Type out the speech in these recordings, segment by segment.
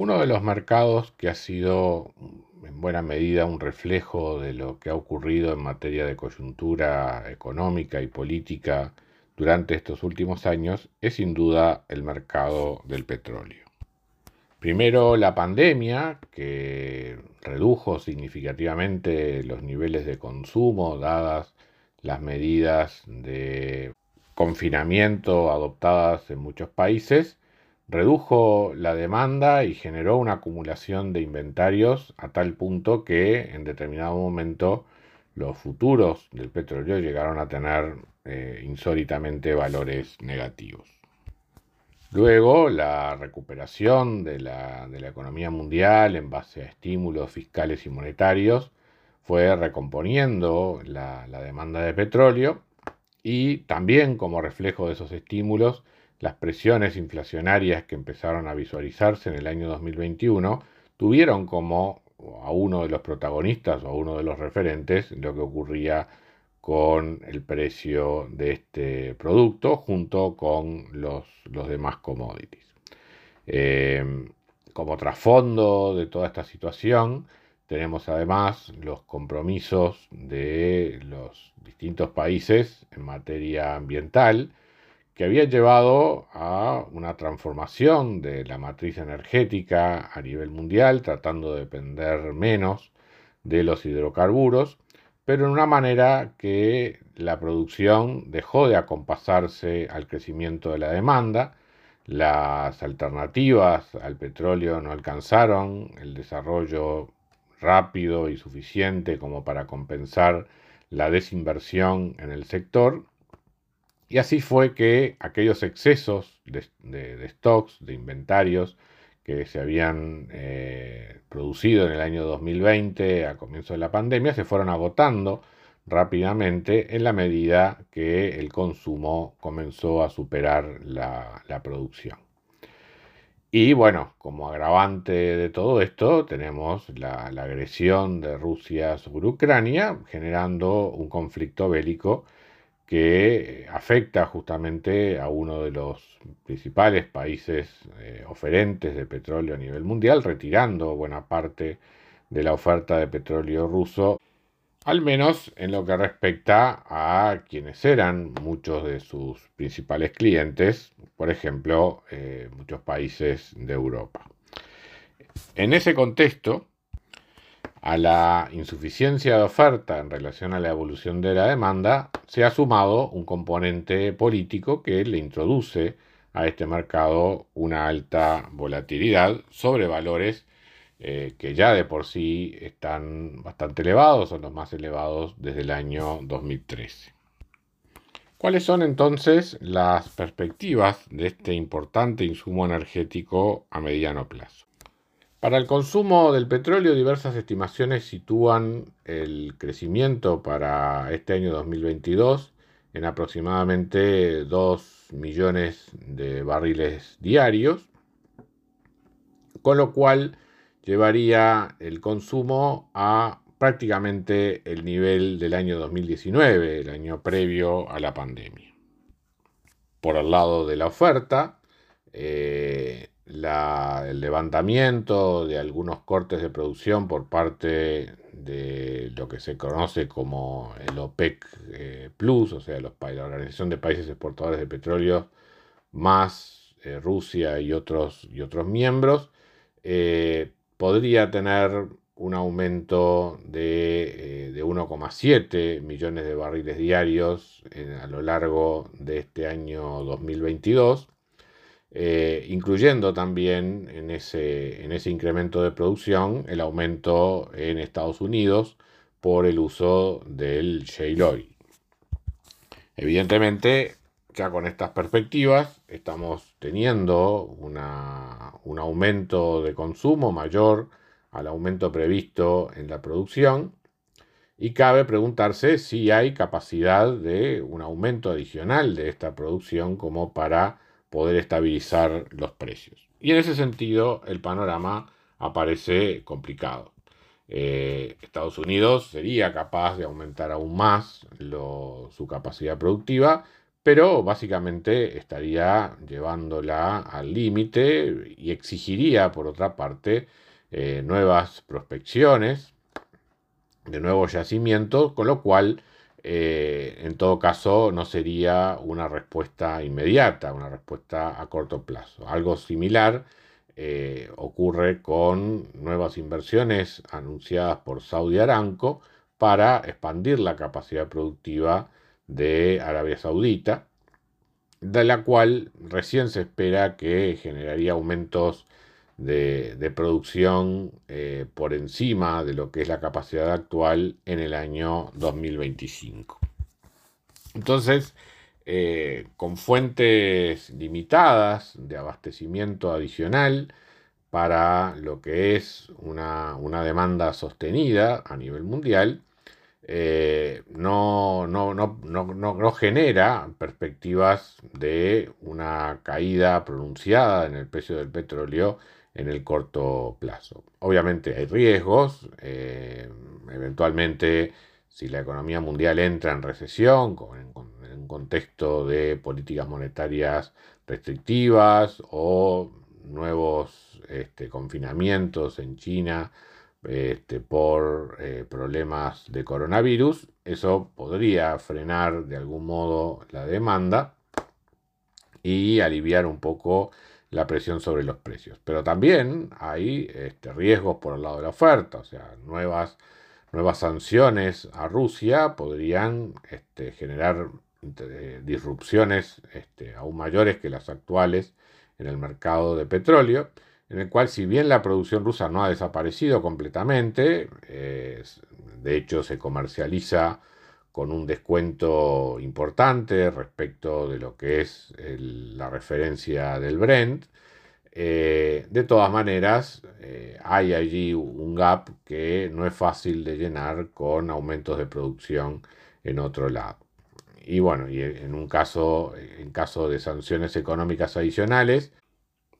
Uno de los mercados que ha sido en buena medida un reflejo de lo que ha ocurrido en materia de coyuntura económica y política durante estos últimos años es sin duda el mercado del petróleo. Primero la pandemia, que redujo significativamente los niveles de consumo dadas las medidas de confinamiento adoptadas en muchos países, redujo la demanda y generó una acumulación de inventarios a tal punto que en determinado momento los futuros del petróleo llegaron a tener eh, insólitamente valores negativos. Luego, la recuperación de la, economía mundial en base a estímulos fiscales y monetarios fue recomponiendo la demanda de petróleo y también como reflejo de esos estímulos las presiones inflacionarias que empezaron a visualizarse en el año 2021 tuvieron como a uno de los protagonistas o a uno de los referentes lo que ocurría con el precio de este producto junto con los, demás commodities. Eh, como trasfondo de toda esta situación, tenemos además los compromisos de los distintos países en materia ambiental, que había llevado a una transformación de la matriz energética a nivel mundial, tratando de depender menos de los hidrocarburos, pero en una manera que la producción dejó de acompasarse al crecimiento de la demanda, las alternativas al petróleo no alcanzaron el desarrollo rápido y suficiente como para compensar la desinversión en el sector y así fue que aquellos excesos de, stocks, de inventarios que se habían eh, producido en el año 2020 a comienzo de la pandemia se fueron agotando rápidamente en la medida que el consumo comenzó a superar la, producción. Y bueno, como agravante de todo esto, tenemos la, la, agresión de Rusia sobre Ucrania, generando un conflicto bélico que afecta justamente a uno de los principales países eh, oferentes de petróleo a nivel mundial, retirando buena parte de la oferta de petróleo ruso, al menos en lo que respecta a quienes eran muchos de sus principales clientes, por ejemplo, eh, muchos países de Europa. En ese contexto, a la insuficiencia de oferta en relación a la evolución de la demanda, se ha sumado un componente político que le introduce a este mercado una alta volatilidad sobre valores eh, que ya de por sí están bastante elevados, son los más elevados desde el año 2013. ¿Cuáles son entonces las perspectivas de este importante insumo energético a mediano plazo? Para el consumo del petróleo, diversas estimaciones sitúan el crecimiento para este año 2022 en aproximadamente 2 millones de barriles diarios, con lo cual llevaría el consumo a prácticamente el nivel del año 2019, el año previo a la pandemia. Por el lado de la oferta, eh, el levantamiento de algunos cortes de producción por parte de lo que se conoce como el OPEC eh, Plus, o sea, la Organización de Países Exportadores de Petróleo, más eh, Rusia y otros, y otros miembros, eh, podría tener un aumento de, de 1,7 millones de barriles diarios a lo largo de este año 2022 eh, incluyendo también en ese, en ese incremento de producción el aumento en Estados Unidos por el uso del shale oil. Evidentemente, ya con estas perspectivas, estamos teniendo un aumento de consumo mayor al aumento previsto en la producción y cabe preguntarse si hay capacidad de un aumento adicional de esta producción como para poder estabilizar los precios. Y en ese sentido el panorama aparece complicado. Eh, Estados Unidos sería capaz de aumentar aún más su capacidad productiva, pero básicamente estaría llevándola al límite y exigiría, por otra parte, eh, nuevas prospecciones de nuevos yacimientos, con lo cual, eh, en todo caso, no sería una respuesta inmediata, una respuesta a corto plazo. Algo similar eh, ocurre con nuevas inversiones anunciadas por Saudi Aramco para expandir la capacidad productiva de Arabia Saudita, de la cual recién se espera que generaría aumentos de, producción eh, por encima de lo que es la capacidad actual en el año 2025. Entonces, eh, con fuentes limitadas de abastecimiento adicional para lo que es una, demanda sostenida a nivel mundial, eh, no, no, no, genera perspectivas de una caída pronunciada en el precio del petróleo en el corto plazo. Obviamente hay riesgos, eh, eventualmente si la economía mundial entra en recesión, en, un contexto de políticas monetarias restrictivas o nuevos este, confinamientos en China este, por eh, problemas de coronavirus, eso podría frenar de algún modo la demanda y aliviar un poco la presión sobre los precios. Pero también hay este, riesgos por el lado de la oferta, o sea, nuevas, nuevas sanciones a Rusia podrían este, generar este, disrupciones este, aún mayores que las actuales en el mercado de petróleo, en el cual si bien la producción rusa no ha desaparecido completamente, de hecho se comercializa con un descuento importante respecto de lo que es la referencia del Brent. Eh, de todas maneras, eh, hay allí un gap que no es fácil de llenar con aumentos de producción en otro lado. Y bueno, y en un caso, en caso de sanciones económicas adicionales,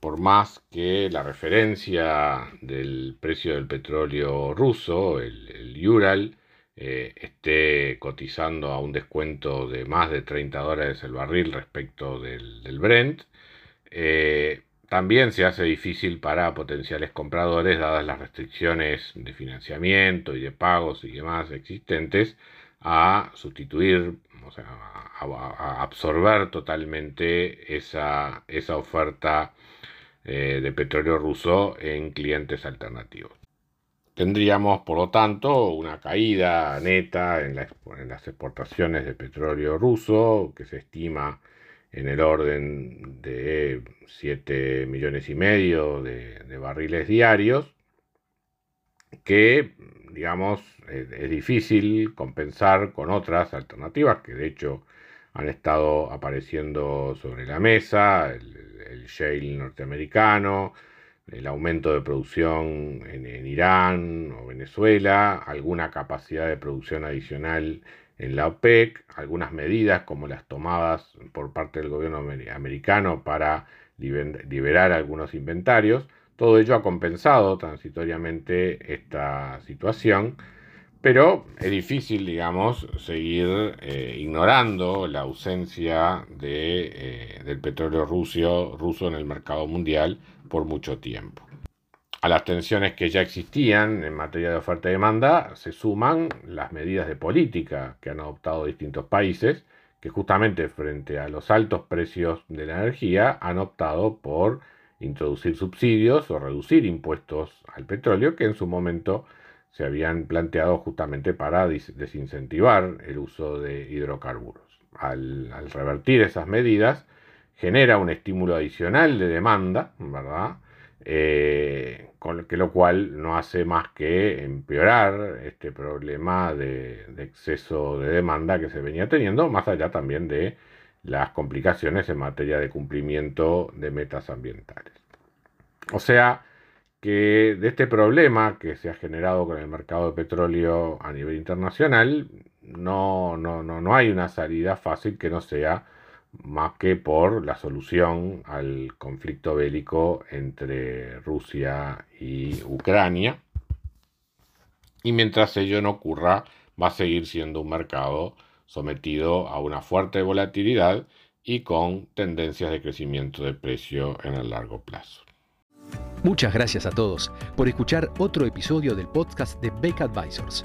por más que la referencia del precio del petróleo ruso, el, el Ural, eh, esté cotizando a un descuento de más de 30 dólares el barril respecto del, Brent, eh, también se hace difícil para potenciales compradores, dadas las restricciones de financiamiento y de pagos y demás existentes, a sustituir, o sea, a, absorber totalmente esa, esa oferta eh, de petróleo ruso en clientes alternativos. Tendríamos, por lo tanto, una caída neta en, las exportaciones de petróleo ruso, que se estima en el orden de 7 millones y medio de, barriles diarios, que, digamos, es, difícil compensar con otras alternativas que de hecho han estado apareciendo sobre la mesa, el, el shale norteamericano, el aumento de producción en, Irán o Venezuela, alguna capacidad de producción adicional en la OPEC, algunas medidas como las tomadas por parte del gobierno americano para liberar algunos inventarios. Todo ello ha compensado transitoriamente esta situación pero es difícil, digamos, seguir eh, ignorando la ausencia de, eh, del petróleo ruso, ruso en el mercado mundial por mucho tiempo. A las tensiones que ya existían en materia de oferta y demanda se suman las medidas de política que han adoptado distintos países que justamente frente a los altos precios de la energía han optado por introducir subsidios o reducir impuestos al petróleo que en su momento se habían planteado justamente para desincentivar el uso de hidrocarburos. Al, revertir esas medidas, genera un estímulo adicional de demanda, ¿verdad? Eh, con que lo cual no hace más que empeorar este problema de, exceso de demanda que se venía teniendo, más allá también de las complicaciones en materia de cumplimiento de metas ambientales. O sea que de este problema que se ha generado con el mercado de petróleo a nivel internacional, no, no, no, no hay una salida fácil que no sea más que por la solución al conflicto bélico entre Rusia y Ucrania. Y mientras ello no ocurra, va a seguir siendo un mercado sometido a una fuerte volatilidad y con tendencias de crecimiento de precio en el largo plazo. Muchas gracias a todos por escuchar otro episodio del podcast de Beck Advisors.